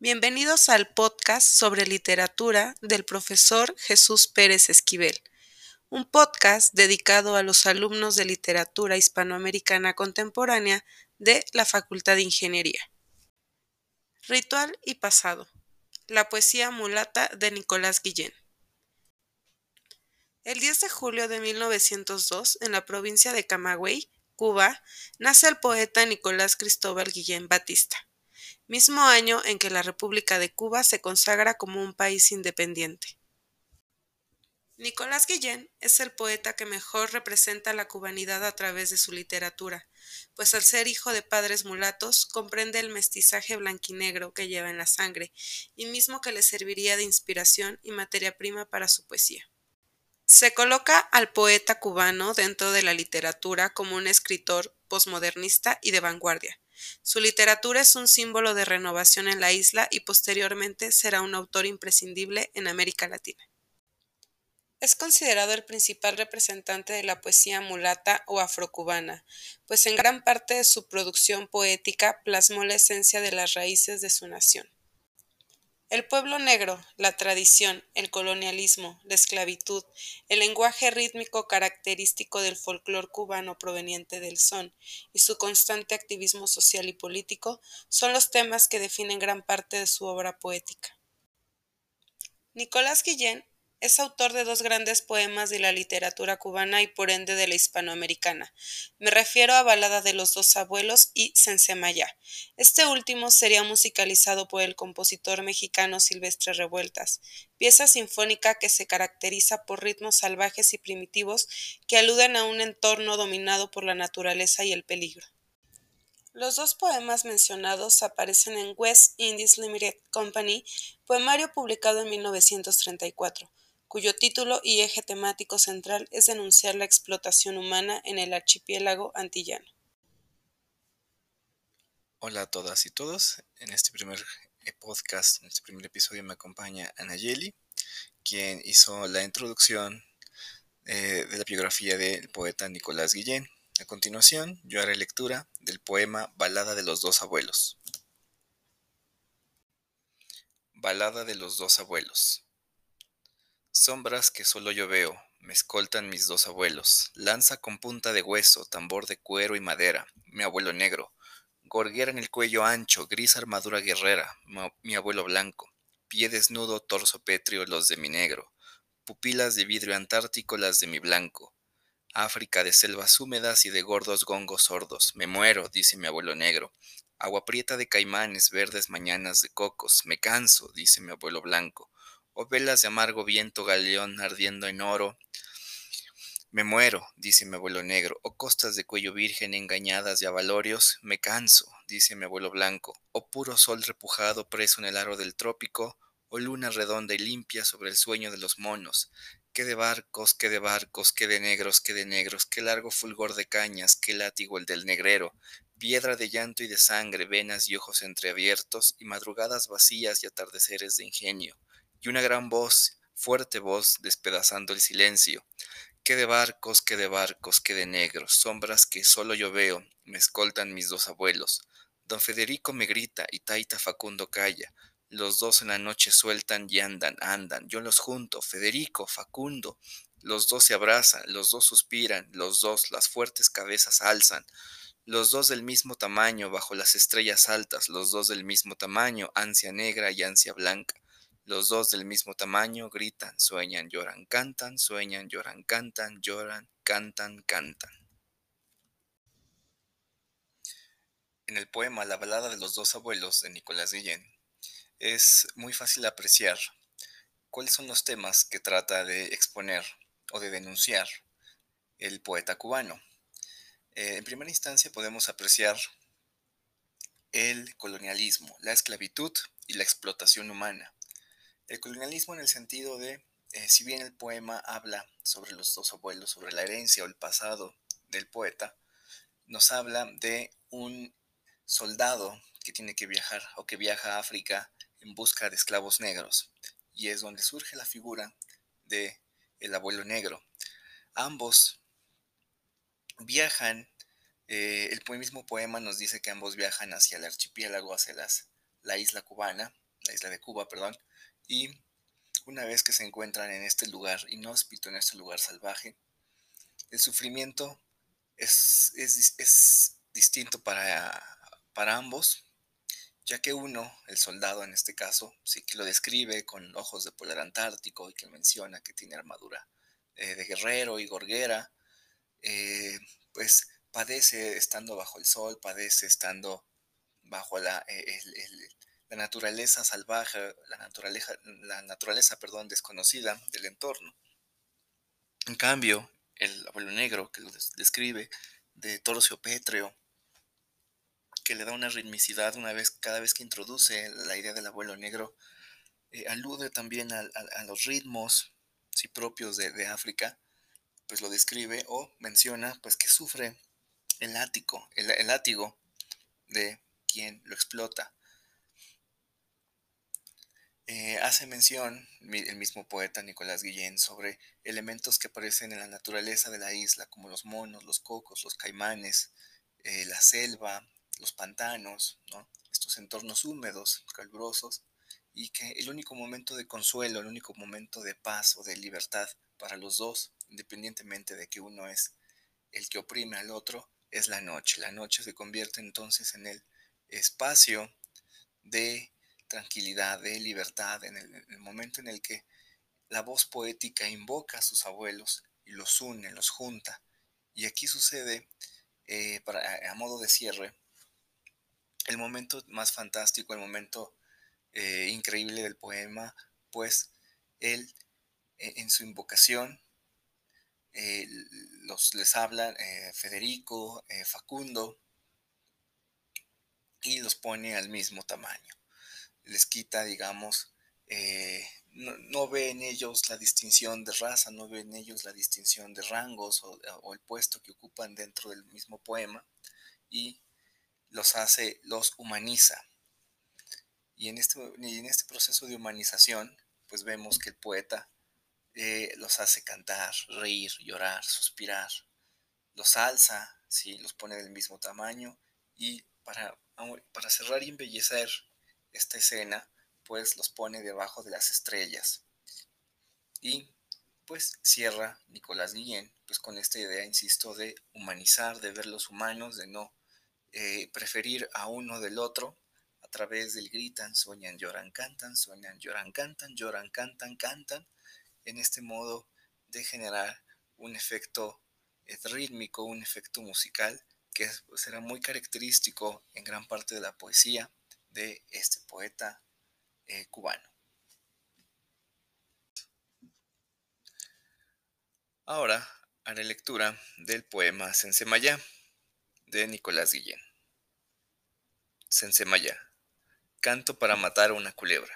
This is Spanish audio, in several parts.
Bienvenidos al podcast sobre literatura del profesor Jesús Pérez Esquivel, un podcast dedicado a los alumnos de literatura hispanoamericana contemporánea de la Facultad de Ingeniería. Ritual y pasado. La poesía mulata de Nicolás Guillén. El 10 de julio de 1902, en la provincia de Camagüey, Cuba, nace el poeta Nicolás Cristóbal Guillén Batista mismo año en que la República de Cuba se consagra como un país independiente. Nicolás Guillén es el poeta que mejor representa la cubanidad a través de su literatura, pues al ser hijo de padres mulatos comprende el mestizaje blanquinegro que lleva en la sangre y mismo que le serviría de inspiración y materia prima para su poesía. Se coloca al poeta cubano dentro de la literatura como un escritor posmodernista y de vanguardia, su literatura es un símbolo de renovación en la isla y posteriormente será un autor imprescindible en América Latina. Es considerado el principal representante de la poesía mulata o afrocubana, pues en gran parte de su producción poética plasmó la esencia de las raíces de su nación. El pueblo negro, la tradición, el colonialismo, la esclavitud, el lenguaje rítmico característico del folclore cubano proveniente del son y su constante activismo social y político son los temas que definen gran parte de su obra poética. Nicolás Guillén es autor de dos grandes poemas de la literatura cubana y por ende de la hispanoamericana. Me refiero a Balada de los dos abuelos y Sensemayá. Este último sería musicalizado por el compositor mexicano Silvestre Revueltas, pieza sinfónica que se caracteriza por ritmos salvajes y primitivos que aluden a un entorno dominado por la naturaleza y el peligro. Los dos poemas mencionados aparecen en West Indies Limited Company, poemario publicado en 1934 cuyo título y eje temático central es denunciar la explotación humana en el archipiélago antillano. Hola a todas y todos. En este primer eh, podcast, en este primer episodio me acompaña Anayeli, quien hizo la introducción eh, de la biografía del poeta Nicolás Guillén. A continuación, yo haré lectura del poema Balada de los dos abuelos. Balada de los dos abuelos. Sombras que solo yo veo, me escoltan mis dos abuelos, lanza con punta de hueso, tambor de cuero y madera, mi abuelo negro, gorguera en el cuello ancho, gris armadura guerrera, mi abuelo blanco, pie desnudo, torso pétreo, los de mi negro, pupilas de vidrio antártico, las de mi blanco, África de selvas húmedas y de gordos gongos sordos, me muero, dice mi abuelo negro, agua prieta de caimanes, verdes mañanas de cocos, me canso, dice mi abuelo blanco, o velas de amargo viento galeón ardiendo en oro. Me muero, dice mi abuelo negro, o costas de cuello virgen engañadas de avalorios, me canso, dice mi abuelo blanco, o puro sol repujado preso en el aro del trópico, o luna redonda y limpia sobre el sueño de los monos. Qué de barcos, qué de barcos, qué de negros, qué de negros, qué largo fulgor de cañas, qué látigo el del negrero, piedra de llanto y de sangre, venas y ojos entreabiertos, y madrugadas vacías y atardeceres de ingenio y una gran voz, fuerte voz, despedazando el silencio. Qué de barcos, qué de barcos, qué de negros, sombras que solo yo veo, me escoltan mis dos abuelos. Don Federico me grita y Taita Facundo calla. Los dos en la noche sueltan y andan, andan. Yo los junto, Federico, Facundo. Los dos se abrazan, los dos suspiran, los dos las fuertes cabezas alzan. Los dos del mismo tamaño bajo las estrellas altas, los dos del mismo tamaño, ansia negra y ansia blanca. Los dos del mismo tamaño gritan, sueñan, lloran, cantan, sueñan, lloran, cantan, lloran, cantan, cantan. En el poema La balada de los dos abuelos de Nicolás Guillén es muy fácil apreciar cuáles son los temas que trata de exponer o de denunciar el poeta cubano. Eh, en primera instancia podemos apreciar el colonialismo, la esclavitud y la explotación humana. El colonialismo en el sentido de, eh, si bien el poema habla sobre los dos abuelos, sobre la herencia o el pasado del poeta, nos habla de un soldado que tiene que viajar o que viaja a África en busca de esclavos negros. Y es donde surge la figura de el abuelo negro. Ambos viajan, eh, el mismo poema nos dice que ambos viajan hacia el archipiélago, hacia la isla cubana, la isla de Cuba, perdón, y una vez que se encuentran en este lugar inhóspito, en este lugar salvaje, el sufrimiento es, es, distinto para, para ambos, ya que uno, el soldado en este caso, sí que lo describe con ojos de polar antártico y que menciona que tiene armadura eh, de guerrero y gorguera, eh, pues padece estando bajo el sol, padece estando bajo la, eh, la naturaleza salvaje, la naturaleza, la naturaleza perdón, desconocida del entorno. En cambio, el abuelo negro que lo describe de torcio pétreo, que le da una ritmicidad una vez, cada vez que introduce la idea del abuelo negro, eh, alude también a, los ritmos sí, propios de, África, pues lo describe o menciona pues que sufre el látigo, el látigo de quien lo explota. Eh, hace mención el mismo poeta Nicolás Guillén sobre elementos que aparecen en la naturaleza de la isla, como los monos, los cocos, los caimanes, eh, la selva, los pantanos, estos entornos húmedos, calurosos, y que el único momento de consuelo, el único momento de paz o de libertad para los dos, independientemente de que uno es el que oprime al otro, es la noche. La noche se convierte entonces en el espacio de tranquilidad, de libertad, en el, momento en el que la voz poética invoca a sus abuelos y los une, los junta. Y aquí sucede, eh, para, a modo de cierre, el momento más fantástico, el momento eh, increíble del poema, pues él eh, en su invocación los, les habla Federico, Facundo, y los pone al mismo tamaño les quita, digamos, eh, no, ve en ellos la distinción de raza, no ve en ellos la distinción de rangos o, el puesto que ocupan dentro del mismo poema y los hace, los humaniza. Y en este, este proceso de humanización, pues vemos que el poeta eh, los hace cantar, reír, llorar, suspirar, los alza, ¿sí? los pone del mismo tamaño y para cerrar y embellecer esta escena pues los pone debajo de las estrellas. Y pues cierra Nicolás Guillén pues con esta idea, insisto, de humanizar, de ver los humanos, de no eh, preferir a uno del otro a través del gritan, sueñan, lloran, cantan, sueñan, lloran, cantan, lloran, cantan, cantan, en este modo de generar un efecto eh, rítmico, un efecto musical que será muy característico en gran parte de la poesía de este poeta eh, cubano. Ahora haré lectura del poema Sensemayá de Nicolás Guillén. Sensemayá. Canto para matar a una culebra.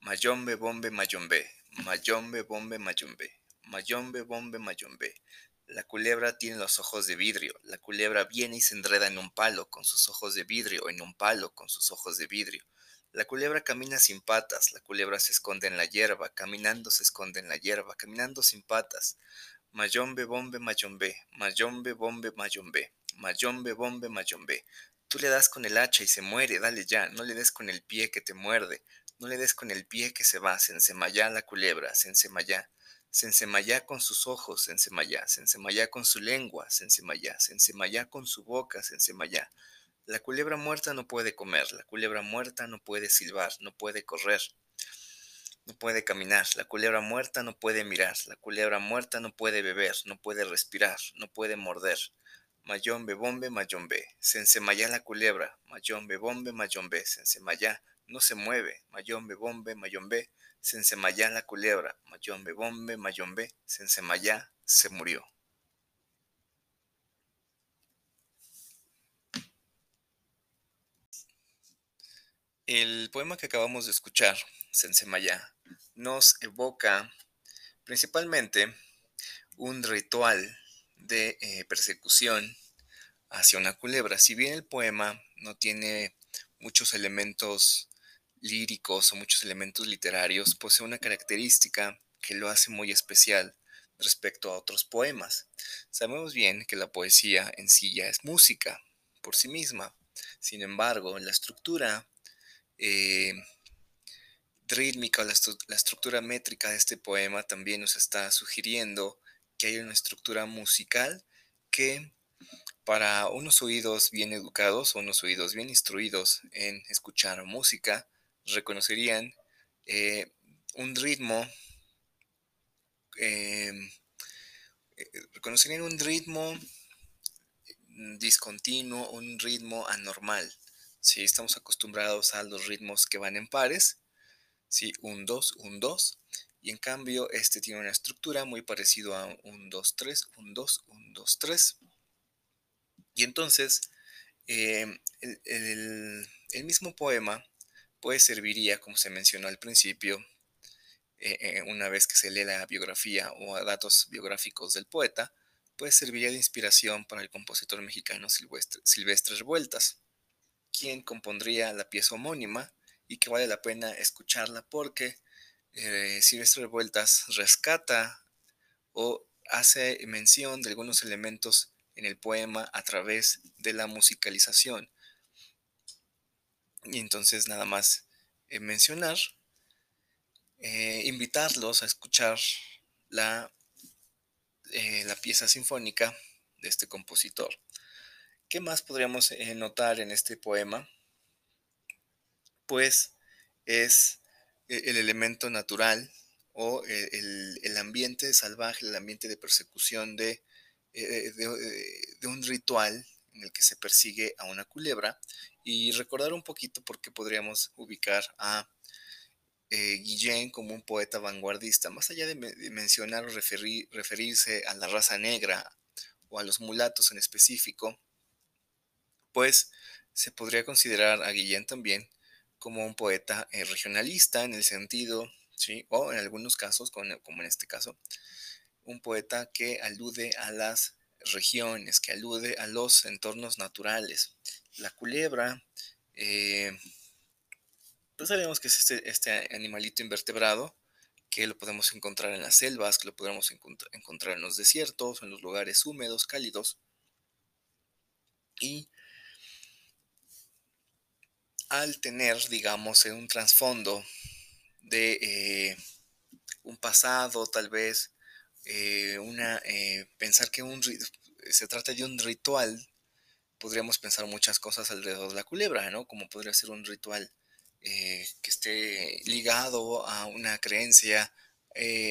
Mayombe, bombe, mayombe. Mayombe, bombe, mayombe. Mayombe, bombe, mayombe. La culebra tiene los ojos de vidrio. La culebra viene y se enreda en un palo con sus ojos de vidrio, en un palo con sus ojos de vidrio. La culebra camina sin patas, la culebra se esconde en la hierba, caminando se esconde en la hierba, caminando sin patas. Mayombe, bombe, mayombe, mayombe, bombe, mayombe, mayombe, bombe, mayombe. Tú le das con el hacha y se muere, dale ya, no le des con el pie que te muerde, no le des con el pie que se va, se ensemayá la culebra, se ensemayá. Sensemayá con sus ojos, Sensemayá, Sensemayá con su lengua, Sensemayá, Sensemayá con su boca, Sensemayá. La culebra muerta no puede comer, la culebra muerta no puede silbar, no puede correr, no puede caminar, la culebra muerta no puede mirar, la culebra muerta no puede beber, no puede respirar, no puede morder. Mayombe, bombe, mayombe, Sensemayá la culebra, mayombe, bombe, mayombe, Sensemayá, no se mueve, mayombe, bombe, mayombe, Sensemayá la culebra, mayombe, bombe, mayombe, Sensemayá se murió. El poema que acabamos de escuchar, Sensemayá, nos evoca principalmente un ritual de eh, persecución hacia una culebra. Si bien el poema no tiene muchos elementos líricos o muchos elementos literarios, posee una característica que lo hace muy especial respecto a otros poemas. Sabemos bien que la poesía en sí ya es música por sí misma. Sin embargo, la estructura eh, rítmica o la, estructura métrica de este poema también nos está sugiriendo que hay una estructura musical que para unos oídos bien educados o unos oídos bien instruidos en escuchar música, reconocerían eh, un ritmo, eh, reconocerían un ritmo discontinuo, un ritmo anormal. Si estamos acostumbrados a los ritmos que van en pares, ¿sí? un 2, un 2, y en cambio este tiene una estructura muy parecido a un 2, 3, un 2, un 2, 3. Y entonces em, el, mismo poema pues serviría, como se mencionó al principio, eh, eh, una vez que se lee la biografía o datos biográficos del poeta, pues serviría de inspiración para el compositor mexicano Silvestre, Silvestre Revueltas, quien compondría la pieza homónima y que vale la pena escucharla porque eh, Silvestre Revueltas rescata o hace mención de algunos elementos en el poema a través de la musicalización. Y entonces nada más eh, mencionar, eh, invitarlos a escuchar la eh, la pieza sinfónica de este compositor. ¿Qué más podríamos notar en este poema? Pues es el elemento natural o el, ambiente salvaje, el ambiente de persecución de, de, un ritual en el que se persigue a una culebra y recordar un poquito por qué podríamos ubicar a eh, Guillén como un poeta vanguardista, más allá de, mencionar o referirse a la raza negra o a los mulatos en específico, pues se podría considerar a Guillén también como un poeta eh, regionalista en el sentido, ¿sí? o en algunos casos, como en este caso, un poeta que alude a las regiones, que alude a los entornos naturales. La culebra, eh, pues sabemos que es este, este animalito invertebrado, que lo podemos encontrar en las selvas, que lo podemos encontrar en los desiertos, en los lugares húmedos, cálidos. Y al tener, digamos, un trasfondo de eh, un pasado, tal vez, eh, una, eh, pensar que un, se trata de un ritual, podríamos pensar muchas cosas alrededor de la culebra, ¿no? Como podría ser un ritual que esté ligado a una creencia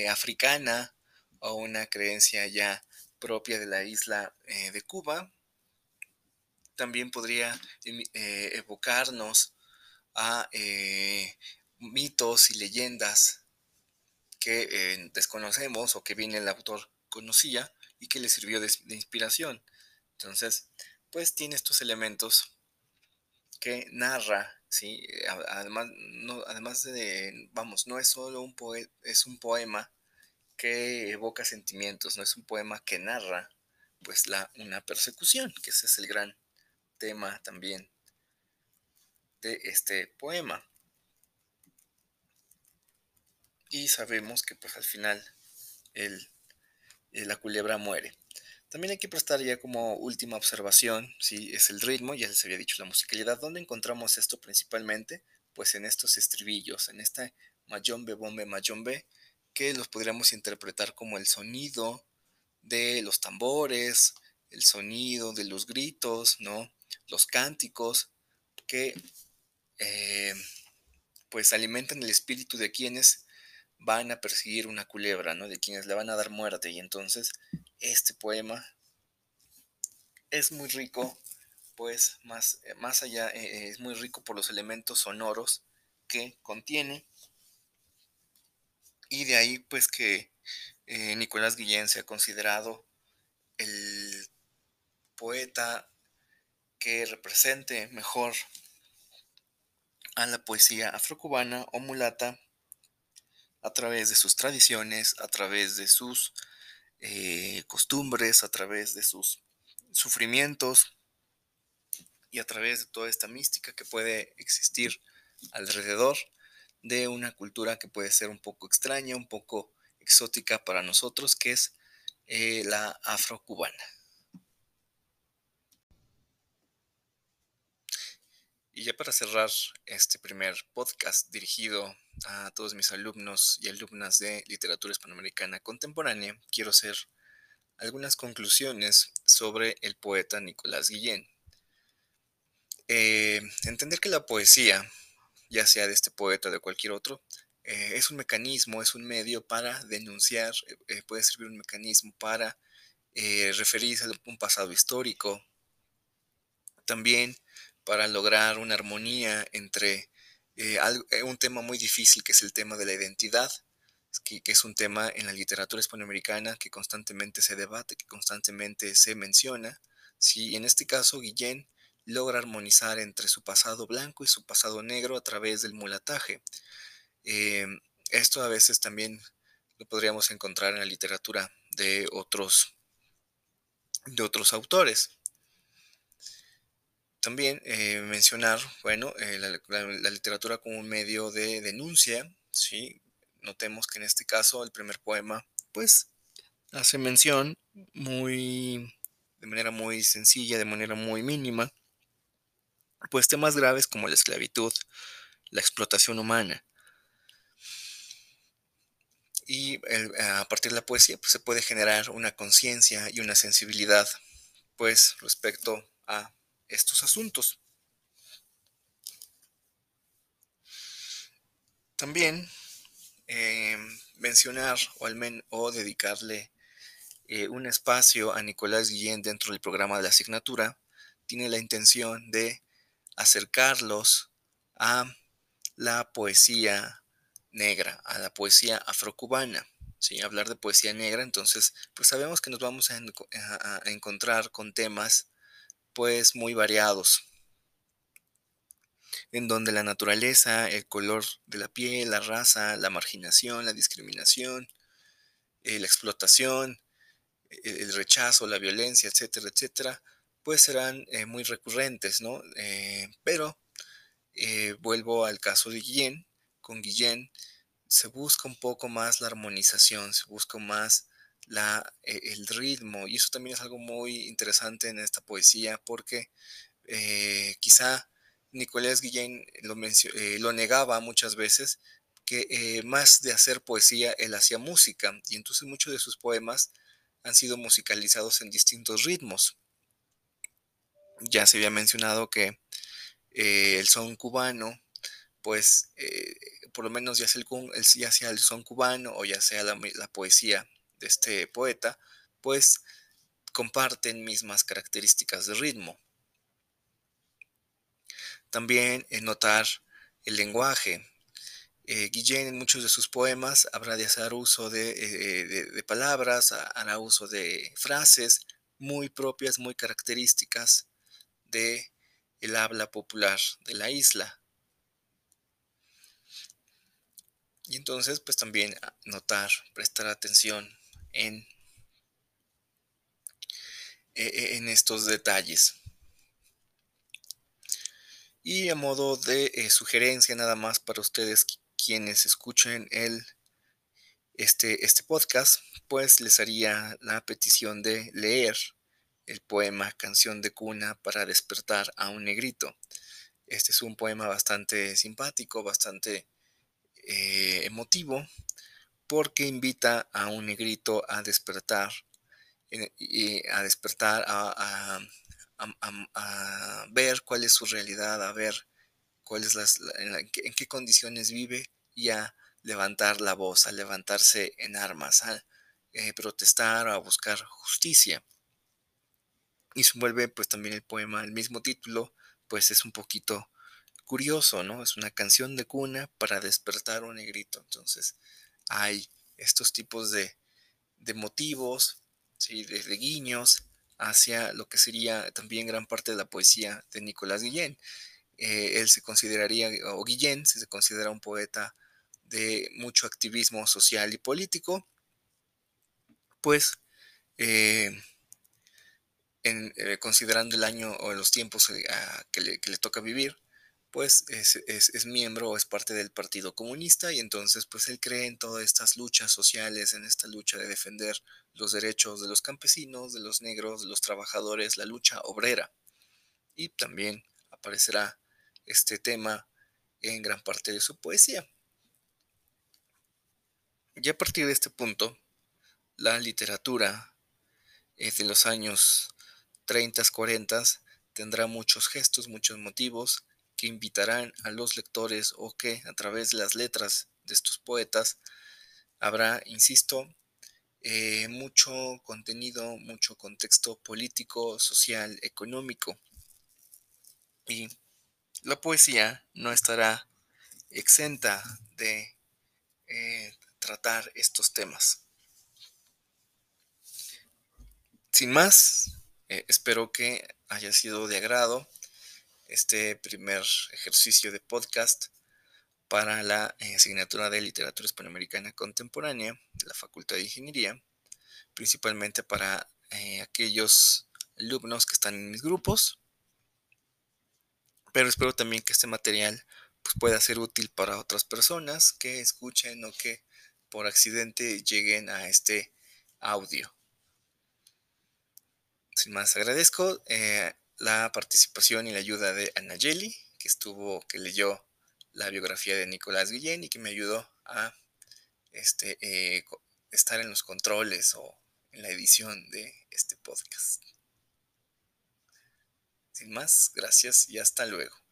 africana o una creencia ya propia de la isla de Cuba. También podría evocarnos a mitos y leyendas que desconocemos o que bien el autor conocía y que le sirvió de, de inspiración. Entonces, pues tiene estos elementos que narra Sí, eh, además, no, además de, vamos, no es solo un poema, es un poema que evoca sentimientos, no es un poema que narra, pues, la, una persecución, que ese es el gran tema también de este poema. Y sabemos que, pues, al final, el, la culebra muere. También hay que prestar ya como última observación, si es el ritmo, ya les había dicho la musicalidad. ¿Dónde encontramos esto principalmente? Pues en estos estribillos, en esta mayombe, bombe, mayombe, que los podríamos interpretar como el sonido de los tambores, el sonido de los gritos, ¿no? Los cánticos que eh, pues alimentan el espíritu de quienes van a perseguir una culebra, ¿no? De quienes le van a dar muerte. Y entonces este poema es muy rico, pues más, eh, más allá, eh, es muy rico por los elementos sonoros que contiene. Y de ahí pues que Nicolás Guillén se ha considerado el poeta que represente mejor a la poesía afrocubana o mulata a través de sus tradiciones, a través de sus eh, costumbres, a través de sus sufrimientos y a través de toda esta mística que puede existir alrededor de una cultura que puede ser un poco extraña, un poco exótica para nosotros, que es eh, la afrocubana. Y ya para cerrar este primer podcast dirigido a todos mis alumnos y alumnas de literatura hispanoamericana contemporánea, quiero hacer algunas conclusiones sobre el poeta Nicolás Guillén. Eh, entender que la poesía, ya sea de este poeta o de cualquier otro, eh, es un mecanismo, es un medio para denunciar, eh, puede servir un mecanismo para referirse a un pasado histórico, también para lograr una armonía entre un tema muy difícil que es el tema de la identidad, que, es un tema en la literatura hispanoamericana que constantemente se debate, que constantemente se menciona. Si en este caso Guillén logra armonizar entre su pasado blanco y su pasado negro a través del mulataje. Em, esto a veces también lo podríamos encontrar en la literatura de otros, de otros autores. También eh, mencionar, bueno, eh, la, literatura como un medio de denuncia, ¿sí? Notemos que en este caso el primer poema, pues, hace mención muy, de manera muy sencilla, de manera muy mínima, pues temas graves como la esclavitud, la explotación humana. Y a partir de la poesía pues, se puede generar una conciencia y una sensibilidad pues respecto a estos asuntos. También eh, mencionar o, al menos, o dedicarle eh, un espacio a Nicolás Guillén dentro del programa de la asignatura tiene la intención de acercarlos a la poesía negra, a la poesía afrocubana. ¿sí? Hablar de poesía negra, entonces, pues sabemos que nos vamos a encontrar con temas pues muy variados, en donde la naturaleza, el color de la piel, la raza, la marginación, la discriminación, eh, la explotación, e-, el, rechazo, la violencia, etcétera, etcétera, pues serán eh, muy recurrentes, ¿no? Eh, pero vuelvo al caso de Guillén. Con Guillén se busca un poco más la armonización, se busca más la, el ritmo, y eso también es algo muy interesante en esta poesía, porque quizá Nicolás Guillén lo, eh, lo negaba muchas veces, que eh, más de hacer poesía, él hacía música, y entonces muchos de sus poemas han sido musicalizados en distintos ritmos. Ya se había mencionado que eh, el son cubano, pues por lo menos ya sea, el, ya sea el son cubano o ya sea la, la poesía de este poeta, pues comparten mismas características de ritmo. También en notar el lenguaje. Eh, Guillén en muchos de sus poemas habrá de hacer uso de, eh, palabras, hará uso de frases muy propias, muy características de el habla popular de la isla. Y entonces, pues también notar, prestar atención en, e, en estos detalles. Y a modo de eh, sugerencia nada más para ustedes quienes escuchen el, este, este podcast, pues les haría la petición de leer el poema Canción de Cuna para despertar a un negrito. Este es un poema bastante simpático, bastante eh, emotivo, porque invita a un negrito a despertar, eh, y a despertar a ver cuál es su realidad, a ver cuál es las, en, qué, condiciones vive y a levantar la voz, a levantarse en armas, a eh, protestar a buscar justicia. Y se vuelve pues también el poema, el mismo título, pues es un poquito curioso, ¿no? Es una canción de cuna para despertar un negrito. Entonces hay estos tipos de, de motivos, ¿sí? de, guiños hacia lo que sería también gran parte de la poesía de Nicolás Guillén. Eh, él se consideraría, o Guillén se considera un poeta de mucho activismo social y político, pues eh, eh, considerando el año o los tiempos que, le, toca vivir, pues es, miembro o es parte del Partido Comunista y entonces pues él cree en todas estas luchas sociales, en esta lucha de defender los derechos de los campesinos, de los negros, de los trabajadores, la lucha obrera. Y también aparecerá este tema en gran parte de su poesía. Y a partir de este punto, la literatura eh, de los años 30, 40 tendrá muchos gestos, muchos motivos que invitarán a los lectores o que a través de las letras de estos poetas habrá, insisto, eh, mucho contenido, mucho contexto político, social, económico. Y la poesía no estará exenta de eh, tratar estos temas. Sin más, eh, espero que haya sido de agrado este primer ejercicio de podcast para la eh, asignatura de literatura hispanoamericana contemporánea de la Facultad de Ingeniería, principalmente para eh, aquellos alumnos que están en mis grupos, pero espero también que este material pues, pueda ser útil para otras personas que escuchen o que por accidente lleguen a este audio. Sin más, agradezco eh, la participación y la ayuda de Anayeli, que estuvo, que leyó la biografía de Nicolás Guillén y que me ayudó a este, eh, estar en los controles o en la edición de este podcast. Sin más, gracias y hasta luego.